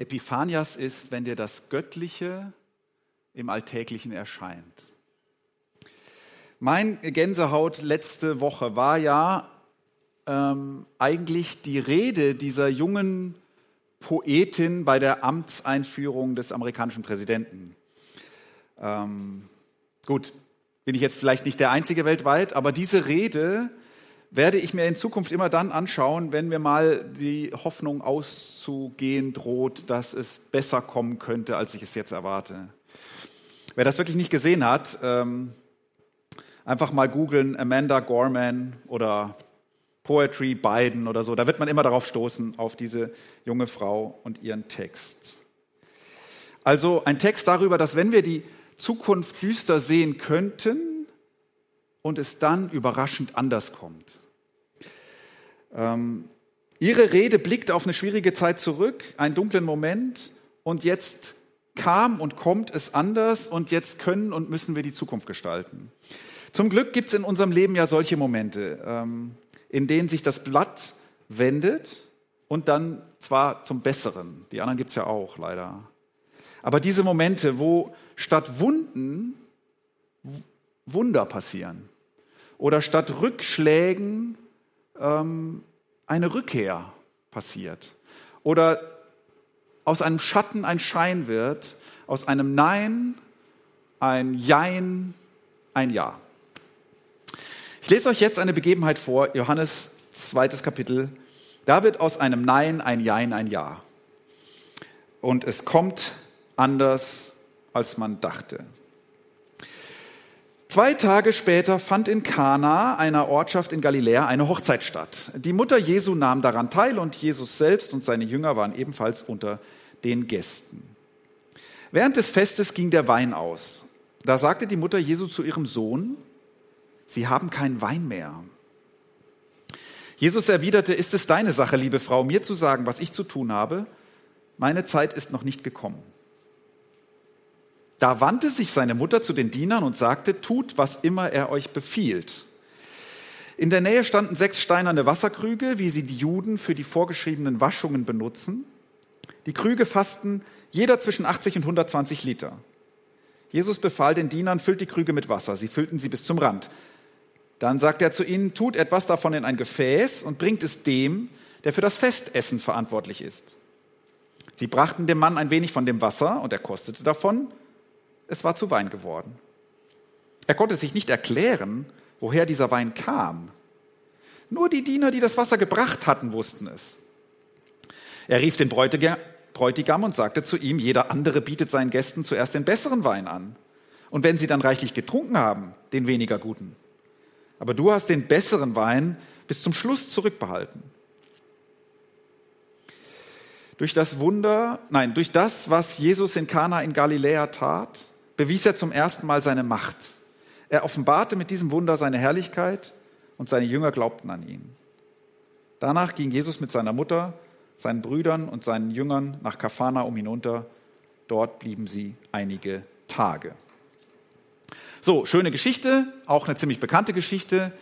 Epiphanias ist, wenn dir das Göttliche im Alltäglichen erscheint. Mein Gänsehaut letzte Woche war ja ähm, eigentlich die Rede dieser jungen Poetin bei der Amtseinführung des amerikanischen Präsidenten. Ähm, gut, bin ich jetzt vielleicht nicht der Einzige weltweit, aber diese Rede werde ich mir in Zukunft immer dann anschauen, wenn mir mal die Hoffnung auszugehen droht, dass es besser kommen könnte, als ich es jetzt erwarte. Wer das wirklich nicht gesehen hat, ähm, einfach mal googeln Amanda Gorman oder Poetry Biden oder so. Da wird man immer darauf stoßen, auf diese junge Frau und ihren Text. Also ein Text darüber, dass wenn wir die Zukunft düster sehen könnten und es dann überraschend anders kommt. Ähm, ihre Rede blickt auf eine schwierige Zeit zurück, einen dunklen Moment und jetzt kam und kommt es anders und jetzt können und müssen wir die Zukunft gestalten. Zum Glück gibt es in unserem Leben ja solche Momente, ähm, in denen sich das Blatt wendet und dann zwar zum Besseren. Die anderen gibt es ja auch leider. Aber diese Momente, wo statt Wunden Wunder passieren oder statt Rückschlägen ähm, eine Rückkehr passiert oder aus einem Schatten ein Schein wird, aus einem Nein ein Jein, ein Ja. Ich lese euch jetzt eine Begebenheit vor, Johannes zweites Kapitel. Da wird aus einem Nein ein Jein, ein Ja. Und es kommt anders, als man dachte. Zwei Tage später fand in Kana, einer Ortschaft in Galiläa, eine Hochzeit statt. Die Mutter Jesu nahm daran teil und Jesus selbst und seine Jünger waren ebenfalls unter den Gästen. Während des Festes ging der Wein aus. Da sagte die Mutter Jesu zu ihrem Sohn, Sie haben keinen Wein mehr. Jesus erwiderte, ist es deine Sache, liebe Frau, mir zu sagen, was ich zu tun habe? Meine Zeit ist noch nicht gekommen. Da wandte sich seine Mutter zu den Dienern und sagte, tut, was immer er euch befiehlt. In der Nähe standen sechs steinerne Wasserkrüge, wie sie die Juden für die vorgeschriebenen Waschungen benutzen. Die Krüge fassten jeder zwischen 80 und 120 Liter. Jesus befahl den Dienern, füllt die Krüge mit Wasser. Sie füllten sie bis zum Rand. Dann sagte er zu ihnen, tut etwas davon in ein Gefäß und bringt es dem, der für das Festessen verantwortlich ist. Sie brachten dem Mann ein wenig von dem Wasser und er kostete davon es war zu Wein geworden. Er konnte sich nicht erklären, woher dieser Wein kam. Nur die Diener, die das Wasser gebracht hatten, wussten es. Er rief den Bräutigam und sagte zu ihm, jeder andere bietet seinen Gästen zuerst den besseren Wein an. Und wenn sie dann reichlich getrunken haben, den weniger guten. Aber du hast den besseren Wein bis zum Schluss zurückbehalten. Durch das Wunder, nein, durch das, was Jesus in Kana in Galiläa tat, bewies er zum ersten Mal seine Macht. Er offenbarte mit diesem Wunder seine Herrlichkeit und seine Jünger glaubten an ihn. Danach ging Jesus mit seiner Mutter, seinen Brüdern und seinen Jüngern nach Kafana hinunter. Dort blieben sie einige Tage. So, schöne Geschichte, auch eine ziemlich bekannte Geschichte.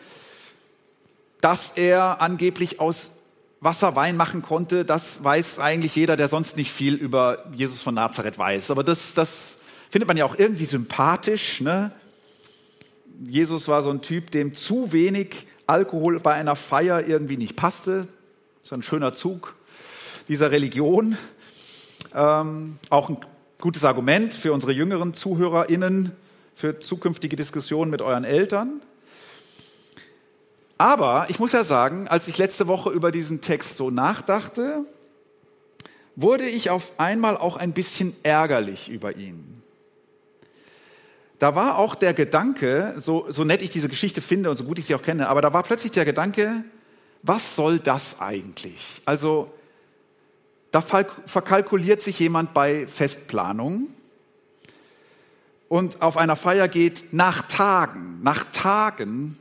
Dass er angeblich aus Wasser Wein machen konnte, das weiß eigentlich jeder, der sonst nicht viel über Jesus von Nazareth weiß. Aber das, das findet man ja auch irgendwie sympathisch. Ne? Jesus war so ein Typ, dem zu wenig Alkohol bei einer Feier irgendwie nicht passte. So ein schöner Zug dieser Religion. Ähm, auch ein gutes Argument für unsere jüngeren ZuhörerInnen für zukünftige Diskussionen mit euren Eltern. Aber ich muss ja sagen, als ich letzte Woche über diesen Text so nachdachte, wurde ich auf einmal auch ein bisschen ärgerlich über ihn da war auch der Gedanke, so, so nett ich diese Geschichte finde und so gut ich sie auch kenne, aber da war plötzlich der Gedanke, was soll das eigentlich? Also da verkalkuliert sich jemand bei Festplanung und auf einer Feier geht nach Tagen, nach Tagen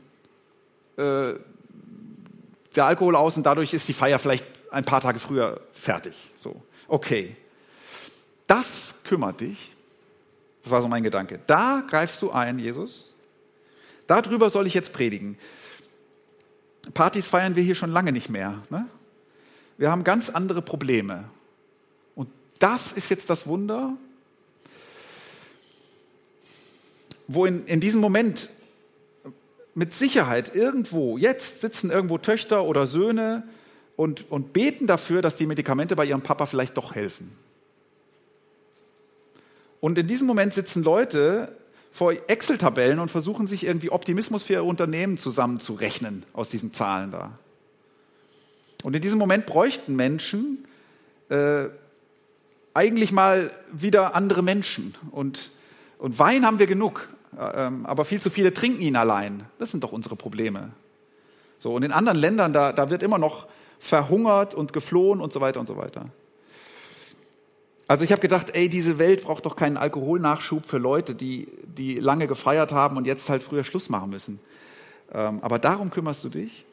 äh, der Alkohol aus und dadurch ist die Feier vielleicht ein paar Tage früher fertig. So, okay. Das kümmert dich. Das war so mein Gedanke. Da greifst du ein, Jesus. Darüber soll ich jetzt predigen. Partys feiern wir hier schon lange nicht mehr. Ne? Wir haben ganz andere Probleme. Und das ist jetzt das Wunder, wo in, in diesem Moment mit Sicherheit irgendwo, jetzt sitzen irgendwo Töchter oder Söhne und, und beten dafür, dass die Medikamente bei ihrem Papa vielleicht doch helfen. Und in diesem Moment sitzen Leute vor Excel-Tabellen und versuchen sich irgendwie Optimismus für ihr Unternehmen zusammenzurechnen aus diesen Zahlen da. Und in diesem Moment bräuchten Menschen äh, eigentlich mal wieder andere Menschen. Und, und Wein haben wir genug, äh, ähm, aber viel zu viele trinken ihn allein. Das sind doch unsere Probleme. So, und in anderen Ländern, da, da wird immer noch verhungert und geflohen und so weiter und so weiter. Also ich habe gedacht, ey, diese Welt braucht doch keinen Alkoholnachschub für Leute, die, die lange gefeiert haben und jetzt halt früher Schluss machen müssen. Ähm, aber darum kümmerst du dich?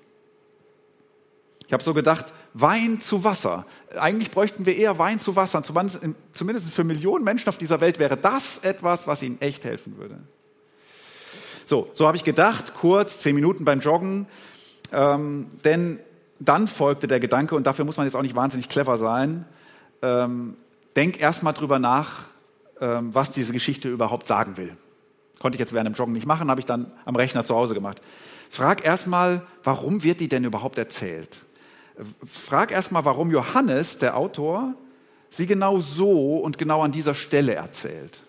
Ich habe so gedacht, Wein zu Wasser. Eigentlich bräuchten wir eher Wein zu Wasser. Zumindest für Millionen Menschen auf dieser Welt wäre das etwas, was ihnen echt helfen würde. So, so habe ich gedacht, kurz, zehn Minuten beim Joggen. Ähm, denn dann folgte der Gedanke, und dafür muss man jetzt auch nicht wahnsinnig clever sein, ähm, denk erstmal drüber nach, ähm, was diese Geschichte überhaupt sagen will. Konnte ich jetzt während dem Joggen nicht machen, habe ich dann am Rechner zu Hause gemacht. Frag erstmal, warum wird die denn überhaupt erzählt? Frag erstmal, warum Johannes, der Autor, sie genau so und genau an dieser Stelle erzählt.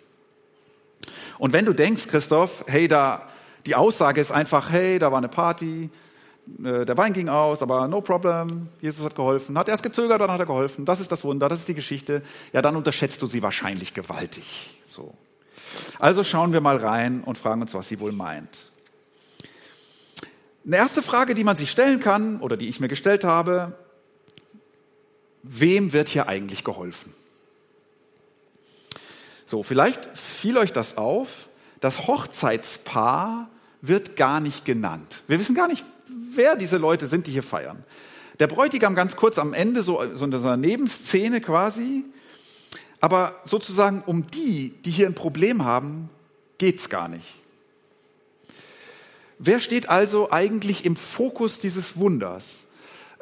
Und wenn du denkst, Christoph, hey, da, die Aussage ist einfach, hey, da war eine Party, der Wein ging aus, aber no problem, Jesus hat geholfen. Hat erst gezögert, dann hat er geholfen. Das ist das Wunder, das ist die Geschichte. Ja, dann unterschätzt du sie wahrscheinlich gewaltig. So. Also schauen wir mal rein und fragen uns, was sie wohl meint. Eine erste Frage, die man sich stellen kann oder die ich mir gestellt habe, wem wird hier eigentlich geholfen? So, vielleicht fiel euch das auf, das Hochzeitspaar wird gar nicht genannt. Wir wissen gar nicht, wer diese Leute sind, die hier feiern. Der Bräutigam ganz kurz am Ende, so, so in einer Nebenszene quasi. Aber sozusagen um die, die hier ein Problem haben, geht's gar nicht. Wer steht also eigentlich im Fokus dieses Wunders?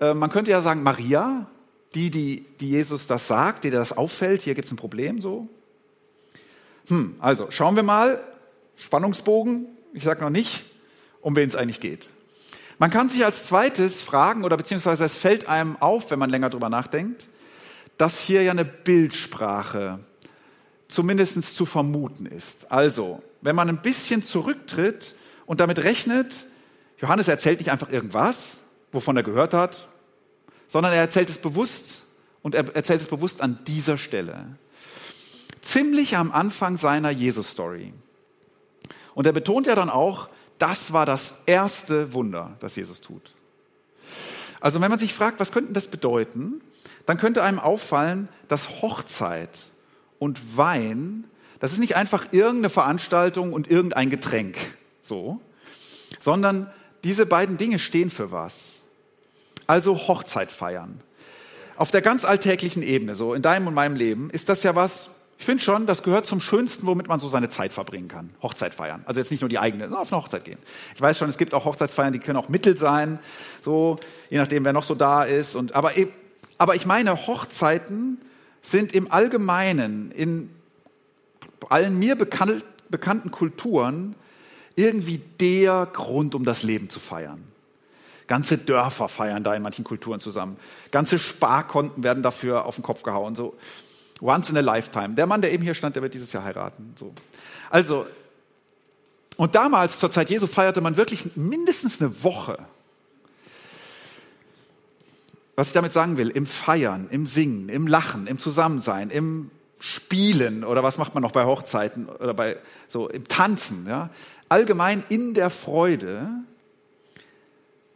Äh, man könnte ja sagen Maria, die, die, die Jesus das sagt, die das auffällt, hier gibt es ein Problem so. Hm, also schauen wir mal, Spannungsbogen, ich sage noch nicht, um wen es eigentlich geht. Man kann sich als zweites fragen, oder beziehungsweise es fällt einem auf, wenn man länger drüber nachdenkt, dass hier ja eine Bildsprache zumindest zu vermuten ist. Also, wenn man ein bisschen zurücktritt und damit rechnet, Johannes erzählt nicht einfach irgendwas, wovon er gehört hat, sondern er erzählt es bewusst und er erzählt es bewusst an dieser Stelle. Ziemlich am Anfang seiner Jesus-Story. Und er betont ja dann auch, das war das erste Wunder, das Jesus tut. Also wenn man sich fragt, was könnte das bedeuten, dann könnte einem auffallen, dass Hochzeit und Wein, das ist nicht einfach irgendeine Veranstaltung und irgendein Getränk, so, sondern diese beiden Dinge stehen für was. Also Hochzeit feiern. Auf der ganz alltäglichen Ebene, so in deinem und meinem Leben, ist das ja was, ich finde schon, das gehört zum Schönsten, womit man so seine Zeit verbringen kann. Hochzeit feiern. Also jetzt nicht nur die eigene, sondern auf eine Hochzeit gehen. Ich weiß schon, es gibt auch Hochzeitsfeiern, die können auch Mittel sein, so, je nachdem, wer noch so da ist. Und, aber, aber ich meine, Hochzeiten sind im Allgemeinen, in allen mir bekannt, bekannten Kulturen, irgendwie der Grund, um das Leben zu feiern. Ganze Dörfer feiern da in manchen Kulturen zusammen. Ganze Sparkonten werden dafür auf den Kopf gehauen. So. Once in a lifetime. Der Mann, der eben hier stand, der wird dieses Jahr heiraten. So. Also, und damals, zur Zeit Jesu, feierte man wirklich mindestens eine Woche. Was ich damit sagen will, im Feiern, im Singen, im Lachen, im Zusammensein, im Spielen oder was macht man noch bei Hochzeiten oder bei so im Tanzen, ja? Allgemein in der Freude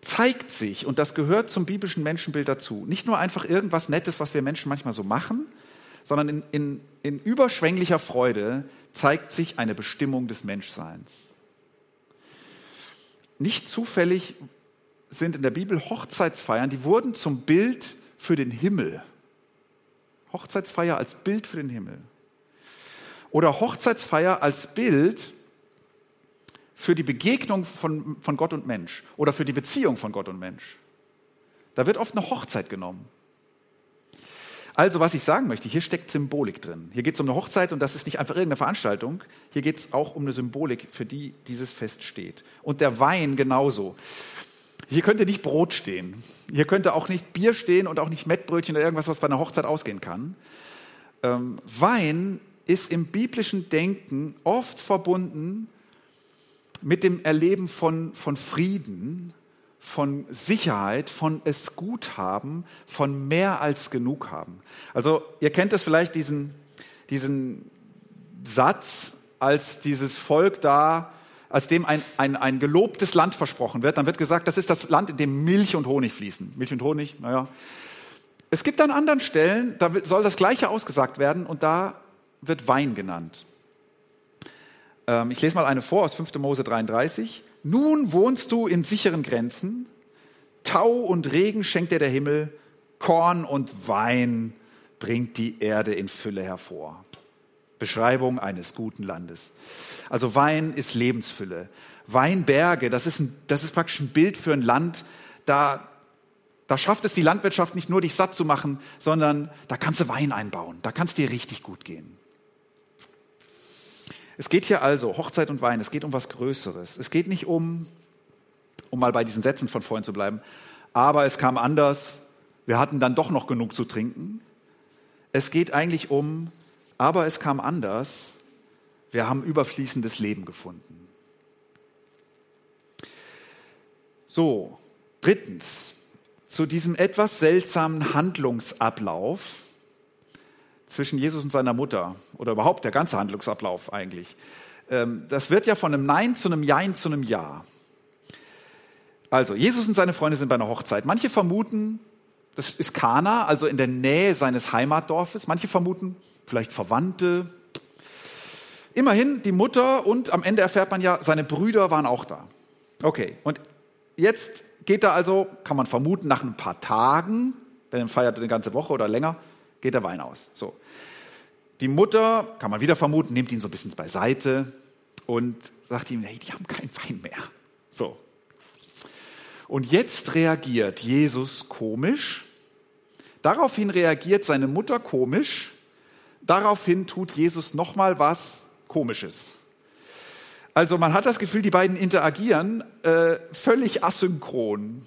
zeigt sich, und das gehört zum biblischen Menschenbild dazu, nicht nur einfach irgendwas Nettes, was wir Menschen manchmal so machen, sondern in, in, in überschwänglicher Freude zeigt sich eine Bestimmung des Menschseins. Nicht zufällig sind in der Bibel Hochzeitsfeiern, die wurden zum Bild für den Himmel. Hochzeitsfeier als Bild für den Himmel. Oder Hochzeitsfeier als Bild für die Begegnung von, von Gott und Mensch oder für die Beziehung von Gott und Mensch. Da wird oft eine Hochzeit genommen. Also, was ich sagen möchte, hier steckt Symbolik drin. Hier geht es um eine Hochzeit und das ist nicht einfach irgendeine Veranstaltung. Hier geht es auch um eine Symbolik, für die dieses Fest steht. Und der Wein genauso. Hier könnte nicht Brot stehen. Hier könnte auch nicht Bier stehen und auch nicht Mettbrötchen oder irgendwas, was bei einer Hochzeit ausgehen kann. Ähm, Wein ist im biblischen Denken oft verbunden mit dem Erleben von, von Frieden, von Sicherheit, von es gut haben, von mehr als genug haben. Also ihr kennt es vielleicht, diesen, diesen Satz, als dieses Volk da, als dem ein, ein, ein gelobtes Land versprochen wird, dann wird gesagt, das ist das Land, in dem Milch und Honig fließen. Milch und Honig, naja. Es gibt an anderen Stellen, da soll das Gleiche ausgesagt werden und da wird Wein genannt. Ähm, ich lese mal eine vor aus 5. Mose 33. Nun wohnst du in sicheren Grenzen, Tau und Regen schenkt dir der Himmel, Korn und Wein bringt die Erde in Fülle hervor. Beschreibung eines guten Landes. Also Wein ist Lebensfülle. Weinberge, das ist, ein, das ist praktisch ein Bild für ein Land, da, da schafft es die Landwirtschaft nicht nur, dich satt zu machen, sondern da kannst du Wein einbauen, da kann es dir richtig gut gehen. Es geht hier also, Hochzeit und Wein, es geht um was Größeres. Es geht nicht um, um mal bei diesen Sätzen von vorhin zu bleiben, aber es kam anders, wir hatten dann doch noch genug zu trinken. Es geht eigentlich um, aber es kam anders, wir haben überfließendes Leben gefunden. So, drittens, zu diesem etwas seltsamen Handlungsablauf zwischen Jesus und seiner Mutter oder überhaupt der ganze Handlungsablauf eigentlich. Ähm, das wird ja von einem Nein zu einem Jein zu einem Ja. Also, Jesus und seine Freunde sind bei einer Hochzeit. Manche vermuten, das ist Kana, also in der Nähe seines Heimatdorfes. Manche vermuten, vielleicht Verwandte. Immerhin, die Mutter und am Ende erfährt man ja, seine Brüder waren auch da. Okay, und jetzt geht er also, kann man vermuten, nach ein paar Tagen, wenn er feiert eine ganze Woche oder länger, geht der Wein aus. So. Die Mutter, kann man wieder vermuten, nimmt ihn so ein bisschen beiseite und sagt ihm, hey, die haben keinen Wein mehr. So. Und jetzt reagiert Jesus komisch. Daraufhin reagiert seine Mutter komisch. Daraufhin tut Jesus nochmal was Komisches. Also man hat das Gefühl, die beiden interagieren äh, völlig asynchron.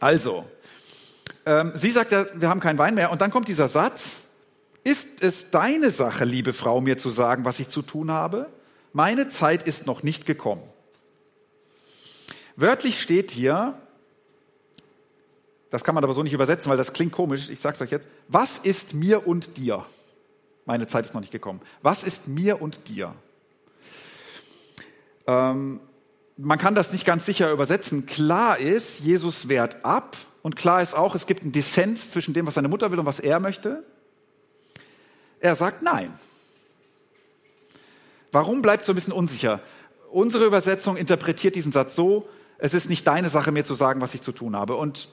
Also, ähm, sie sagt ja, wir haben keinen Wein mehr. Und dann kommt dieser Satz, ist es deine Sache, liebe Frau, mir zu sagen, was ich zu tun habe? Meine Zeit ist noch nicht gekommen. Wörtlich steht hier, das kann man aber so nicht übersetzen, weil das klingt komisch, ich sage es euch jetzt, was ist mir und dir? Meine Zeit ist noch nicht gekommen. Was ist mir und dir? Ähm, man kann das nicht ganz sicher übersetzen. Klar ist, Jesus wehrt ab und klar ist auch, es gibt einen Dissens zwischen dem, was seine Mutter will und was er möchte. Er sagt nein. Warum bleibt so ein bisschen unsicher? Unsere Übersetzung interpretiert diesen Satz so, es ist nicht deine Sache, mir zu sagen, was ich zu tun habe. Und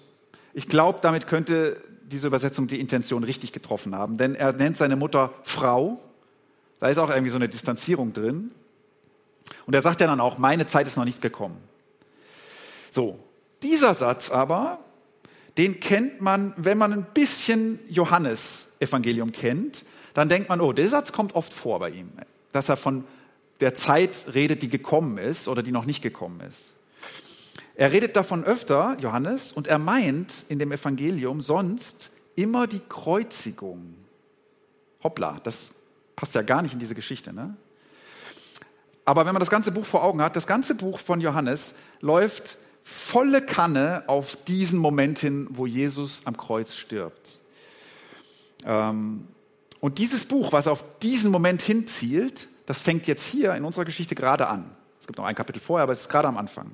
ich glaube, damit könnte diese Übersetzung die Intention richtig getroffen haben, denn er nennt seine Mutter Frau. Da ist auch irgendwie so eine Distanzierung drin. Und er sagt ja dann auch, meine Zeit ist noch nicht gekommen. So, dieser Satz aber den kennt man, wenn man ein bisschen Johannes-Evangelium kennt, dann denkt man, oh, der Satz kommt oft vor bei ihm, dass er von der Zeit redet, die gekommen ist oder die noch nicht gekommen ist. Er redet davon öfter, Johannes, und er meint in dem Evangelium sonst immer die Kreuzigung. Hoppla, das passt ja gar nicht in diese Geschichte. Ne? Aber wenn man das ganze Buch vor Augen hat, das ganze Buch von Johannes läuft volle Kanne auf diesen Moment hin, wo Jesus am Kreuz stirbt. Ähm, und dieses Buch, was auf diesen Moment hinzielt, das fängt jetzt hier in unserer Geschichte gerade an. Es gibt noch ein Kapitel vorher, aber es ist gerade am Anfang.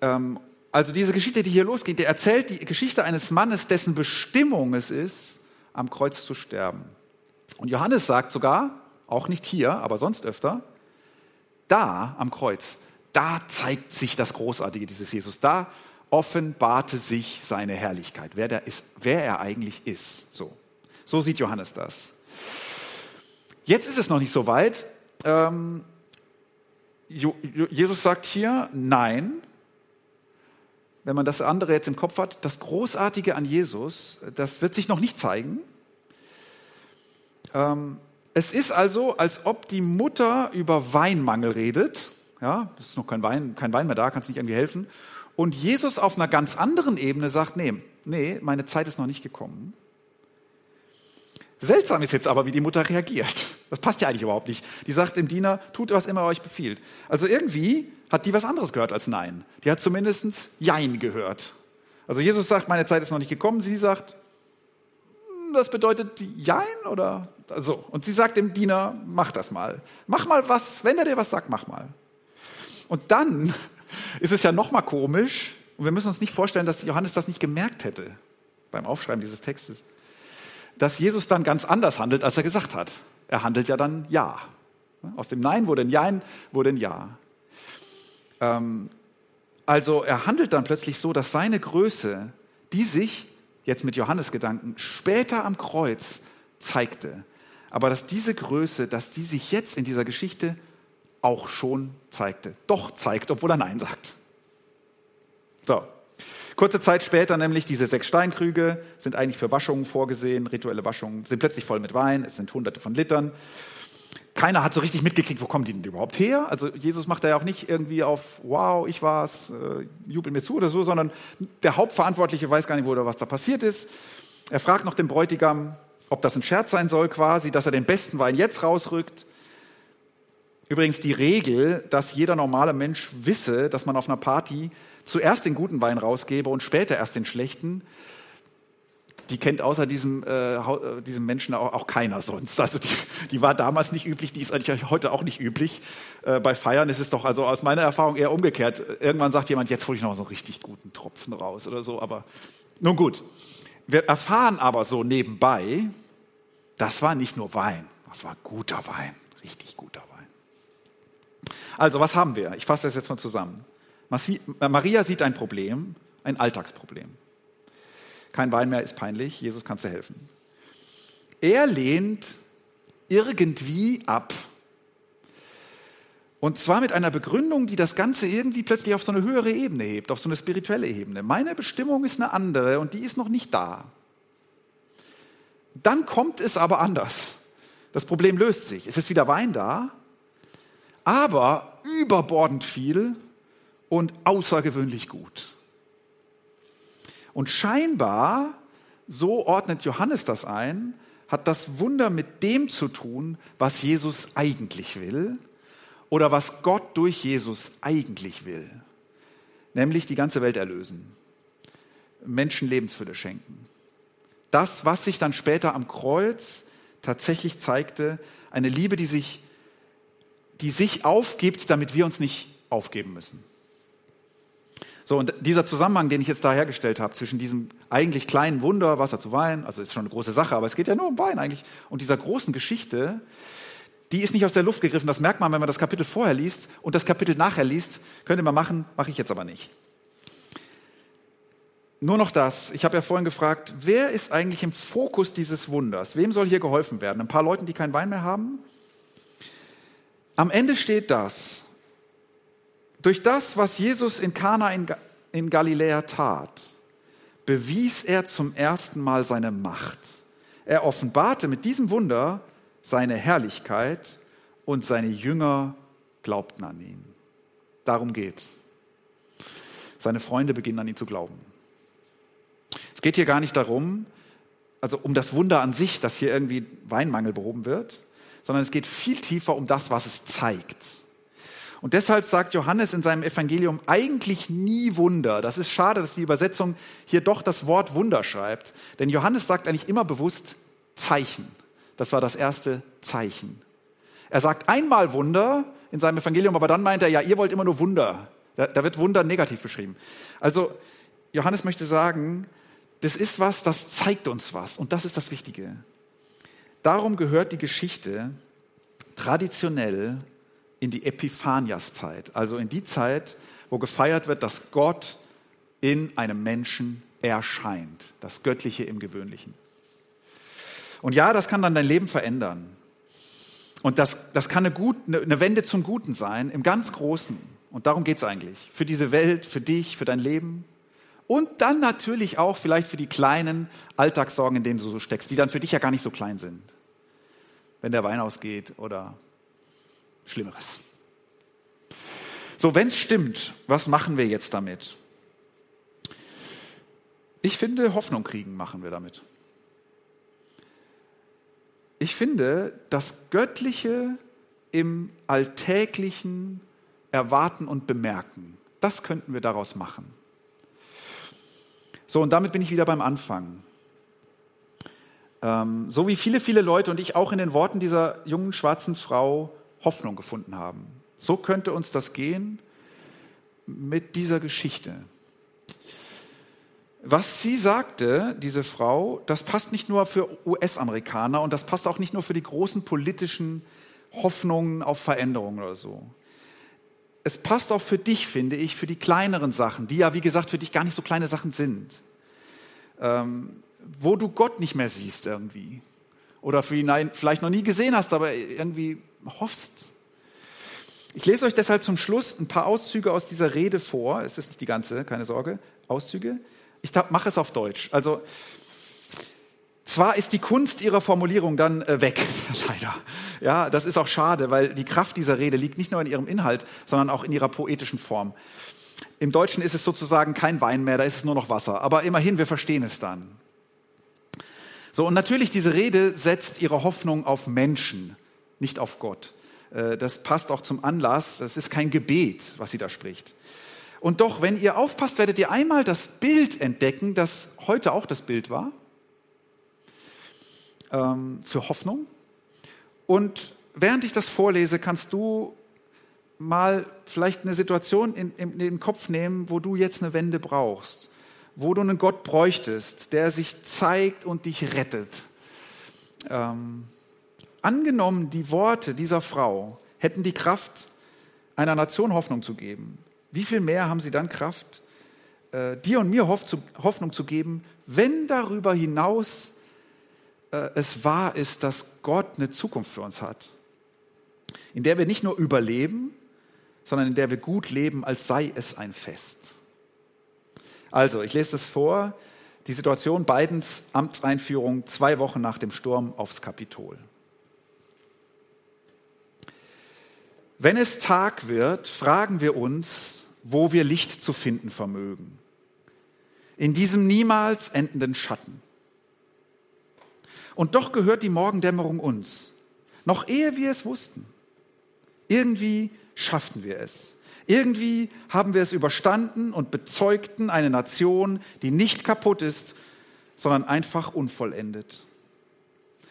Ähm, also diese Geschichte, die hier losgeht, der erzählt die Geschichte eines Mannes, dessen Bestimmung es ist, am Kreuz zu sterben. Und Johannes sagt sogar, auch nicht hier, aber sonst öfter, da am Kreuz, da zeigt sich das Großartige dieses Jesus. Da offenbarte sich seine Herrlichkeit, wer, der ist, wer er eigentlich ist. So. so sieht Johannes das. Jetzt ist es noch nicht so weit. Ähm, Jesus sagt hier, nein, wenn man das andere jetzt im Kopf hat, das Großartige an Jesus, das wird sich noch nicht zeigen. Ähm, es ist also, als ob die Mutter über Weinmangel redet. Ja, es ist noch kein Wein, kein Wein mehr da, kannst nicht irgendwie helfen. Und Jesus auf einer ganz anderen Ebene sagt, nee, nee, meine Zeit ist noch nicht gekommen. Seltsam ist jetzt aber, wie die Mutter reagiert. Das passt ja eigentlich überhaupt nicht. Die sagt dem Diener, tut, was immer er euch befiehlt. Also irgendwie hat die was anderes gehört als Nein. Die hat zumindest Jein gehört. Also Jesus sagt, meine Zeit ist noch nicht gekommen. Sie sagt, hm, das bedeutet Jein oder so. Und sie sagt dem Diener, mach das mal. Mach mal was, wenn er dir was sagt, mach mal. Und dann ist es ja noch mal komisch, und wir müssen uns nicht vorstellen, dass Johannes das nicht gemerkt hätte beim Aufschreiben dieses Textes, dass Jesus dann ganz anders handelt, als er gesagt hat. Er handelt ja dann Ja. Aus dem Nein wurde ein Jein, wurde ein Ja. Ähm, also er handelt dann plötzlich so, dass seine Größe, die sich jetzt mit Johannes Gedanken später am Kreuz zeigte, aber dass diese Größe, dass die sich jetzt in dieser Geschichte auch schon zeigte, doch zeigt, obwohl er Nein sagt. So. Kurze Zeit später nämlich diese sechs Steinkrüge sind eigentlich für Waschungen vorgesehen, rituelle Waschungen, sind plötzlich voll mit Wein, es sind hunderte von Litern keiner hat so richtig mitgekriegt, wo kommen die denn überhaupt her? Also Jesus macht da ja auch nicht irgendwie auf, wow, ich war's, äh, jubel mir zu oder so, sondern der Hauptverantwortliche weiß gar nicht, wo oder was da passiert ist. Er fragt noch den Bräutigam, ob das ein Scherz sein soll quasi, dass er den besten Wein jetzt rausrückt. Übrigens die Regel, dass jeder normale Mensch wisse, dass man auf einer Party zuerst den guten Wein rausgebe und später erst den schlechten, die kennt außer diesem, äh, äh, diesem Menschen auch, auch, keiner sonst. Also die, die war damals nicht üblich, die ist eigentlich heute auch nicht üblich. Äh, bei Feiern ist es doch also aus meiner Erfahrung eher umgekehrt. Irgendwann sagt jemand, jetzt hole ich noch so einen richtig guten Tropfen raus oder so. Aber nun gut, wir erfahren aber so nebenbei, das war nicht nur Wein, das war guter Wein, richtig guter Wein. Also was haben wir? Ich fasse das jetzt mal zusammen. Maria sieht ein Problem, ein Alltagsproblem. Kein Wein mehr ist peinlich, Jesus kannst du helfen. Er lehnt irgendwie ab. Und zwar mit einer Begründung, die das Ganze irgendwie plötzlich auf so eine höhere Ebene hebt, auf so eine spirituelle Ebene. Meine Bestimmung ist eine andere und die ist noch nicht da. Dann kommt es aber anders. Das Problem löst sich. Es ist wieder Wein da, aber überbordend viel und außergewöhnlich gut. Und scheinbar, so ordnet Johannes das ein, hat das Wunder mit dem zu tun, was Jesus eigentlich will oder was Gott durch Jesus eigentlich will, nämlich die ganze Welt erlösen, Menschen Lebensfülle schenken. Das, was sich dann später am Kreuz tatsächlich zeigte, eine Liebe, die sich, die sich aufgibt, damit wir uns nicht aufgeben müssen. So, und dieser Zusammenhang, den ich jetzt da hergestellt habe, zwischen diesem eigentlich kleinen Wunder, Wasser zu Wein, also ist schon eine große Sache, aber es geht ja nur um Wein eigentlich, und dieser großen Geschichte, die ist nicht aus der Luft gegriffen. Das merkt man, wenn man das Kapitel vorher liest und das Kapitel nachher liest. Könnte man machen, mache ich jetzt aber nicht. Nur noch das. Ich habe ja vorhin gefragt, wer ist eigentlich im Fokus dieses Wunders? Wem soll hier geholfen werden? Ein paar Leuten, die keinen Wein mehr haben? Am Ende steht das. Durch das, was Jesus in Kana in Galiläa tat, bewies er zum ersten Mal seine Macht. Er offenbarte mit diesem Wunder seine Herrlichkeit und seine Jünger glaubten an ihn. Darum geht's. Seine Freunde beginnen an ihn zu glauben. Es geht hier gar nicht darum, also um das Wunder an sich, dass hier irgendwie Weinmangel behoben wird, sondern es geht viel tiefer um das, was es zeigt. Und deshalb sagt Johannes in seinem Evangelium eigentlich nie Wunder. Das ist schade, dass die Übersetzung hier doch das Wort Wunder schreibt. Denn Johannes sagt eigentlich immer bewusst Zeichen. Das war das erste Zeichen. Er sagt einmal Wunder in seinem Evangelium, aber dann meint er, ja, ihr wollt immer nur Wunder. Da, da wird Wunder negativ beschrieben. Also Johannes möchte sagen, das ist was, das zeigt uns was. Und das ist das Wichtige. Darum gehört die Geschichte traditionell in die Epiphanias-Zeit, also in die Zeit, wo gefeiert wird, dass Gott in einem Menschen erscheint, das Göttliche im Gewöhnlichen. Und ja, das kann dann dein Leben verändern. Und das, das kann eine, gut, eine Wende zum Guten sein, im ganz Großen. Und darum geht es eigentlich. Für diese Welt, für dich, für dein Leben. Und dann natürlich auch vielleicht für die kleinen Alltagssorgen, in denen du so steckst, die dann für dich ja gar nicht so klein sind. Wenn der Wein ausgeht oder Schlimmeres. So, wenn es stimmt, was machen wir jetzt damit? Ich finde, Hoffnung kriegen machen wir damit. Ich finde, das Göttliche im alltäglichen Erwarten und Bemerken, das könnten wir daraus machen. So, und damit bin ich wieder beim Anfang. Ähm, so wie viele, viele Leute und ich auch in den Worten dieser jungen schwarzen Frau Hoffnung gefunden haben. So könnte uns das gehen mit dieser Geschichte. Was sie sagte, diese Frau, das passt nicht nur für US-Amerikaner und das passt auch nicht nur für die großen politischen Hoffnungen auf Veränderungen oder so. Es passt auch für dich, finde ich, für die kleineren Sachen, die ja, wie gesagt, für dich gar nicht so kleine Sachen sind. Ähm, wo du Gott nicht mehr siehst irgendwie. Oder vielleicht noch nie gesehen hast, aber irgendwie hoffst. Ich lese euch deshalb zum Schluss ein paar Auszüge aus dieser Rede vor. Es ist nicht die ganze, keine Sorge, Auszüge. Ich mache es auf Deutsch. Also, zwar ist die Kunst ihrer Formulierung dann äh, weg, leider. Ja, das ist auch schade, weil die Kraft dieser Rede liegt nicht nur in ihrem Inhalt, sondern auch in ihrer poetischen Form. Im Deutschen ist es sozusagen kein Wein mehr, da ist es nur noch Wasser. Aber immerhin, wir verstehen es dann. So, und natürlich, diese Rede setzt ihre Hoffnung auf Menschen, nicht auf Gott. Äh, das passt auch zum Anlass. Das ist kein Gebet, was sie da spricht. Und doch, wenn ihr aufpasst, werdet ihr einmal das Bild entdecken, das heute auch das Bild war, ähm, für Hoffnung. Und während ich das vorlese, kannst du mal vielleicht eine Situation in, in, den Kopf nehmen, wo du jetzt eine Wende brauchst, wo du einen Gott bräuchtest, der sich zeigt und dich rettet. Ähm, Angenommen, die Worte dieser Frau hätten die Kraft, einer Nation Hoffnung zu geben. Wie viel mehr haben sie dann Kraft, äh, dir und mir Hoffnung zu geben, wenn darüber hinaus äh, es wahr ist, dass Gott eine Zukunft für uns hat, in der wir nicht nur überleben, sondern in der wir gut leben, als sei es ein Fest. Also, ich lese es vor, die Situation Bidens Amtseinführung zwei Wochen nach dem Sturm aufs Kapitol. Wenn es Tag wird, fragen wir uns, wo wir Licht zu finden vermögen. In diesem niemals endenden Schatten. Und doch gehört die Morgendämmerung uns, noch ehe wir es wussten. Irgendwie schafften wir es. Irgendwie haben wir es überstanden und bezeugten eine Nation, die nicht kaputt ist, sondern einfach unvollendet.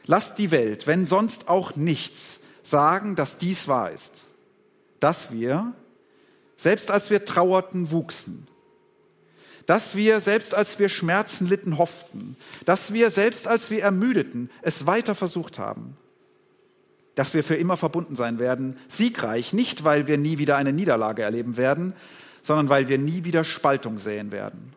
Lasst die Welt, wenn sonst auch nichts, sagen, dass dies wahr ist dass wir, selbst als wir trauerten, wuchsen. Dass wir, selbst als wir Schmerzen litten, hofften. Dass wir, selbst als wir ermüdeten, es weiter versucht haben. Dass wir für immer verbunden sein werden, siegreich, nicht weil wir nie wieder eine Niederlage erleben werden, sondern weil wir nie wieder Spaltung säen werden.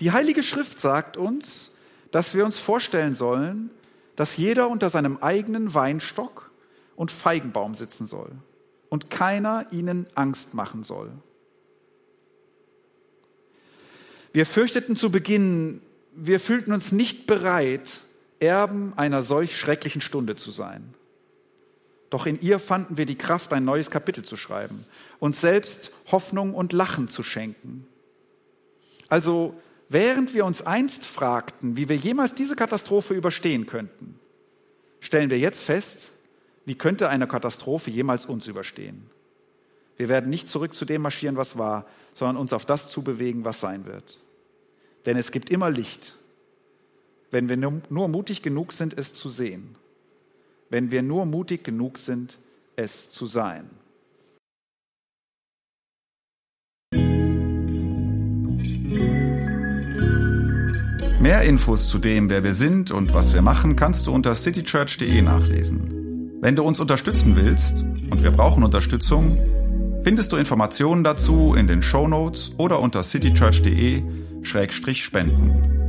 Die Heilige Schrift sagt uns, dass wir uns vorstellen sollen, dass jeder unter seinem eigenen Weinstock und Feigenbaum sitzen soll und keiner ihnen Angst machen soll. Wir fürchteten zu Beginn, wir fühlten uns nicht bereit, Erben einer solch schrecklichen Stunde zu sein. Doch in ihr fanden wir die Kraft, ein neues Kapitel zu schreiben, uns selbst Hoffnung und Lachen zu schenken. Also während wir uns einst fragten, wie wir jemals diese Katastrophe überstehen könnten, stellen wir jetzt fest, wie könnte eine Katastrophe jemals uns überstehen? Wir werden nicht zurück zu dem marschieren, was war, sondern uns auf das zubewegen, was sein wird. Denn es gibt immer Licht, wenn wir nur mutig genug sind, es zu sehen. Wenn wir nur mutig genug sind, es zu sein. Mehr Infos zu dem, wer wir sind und was wir machen, kannst du unter citychurch.de nachlesen. Wenn du uns unterstützen willst, und wir brauchen Unterstützung, findest du Informationen dazu in den Show Notes oder unter citychurch.de-spenden.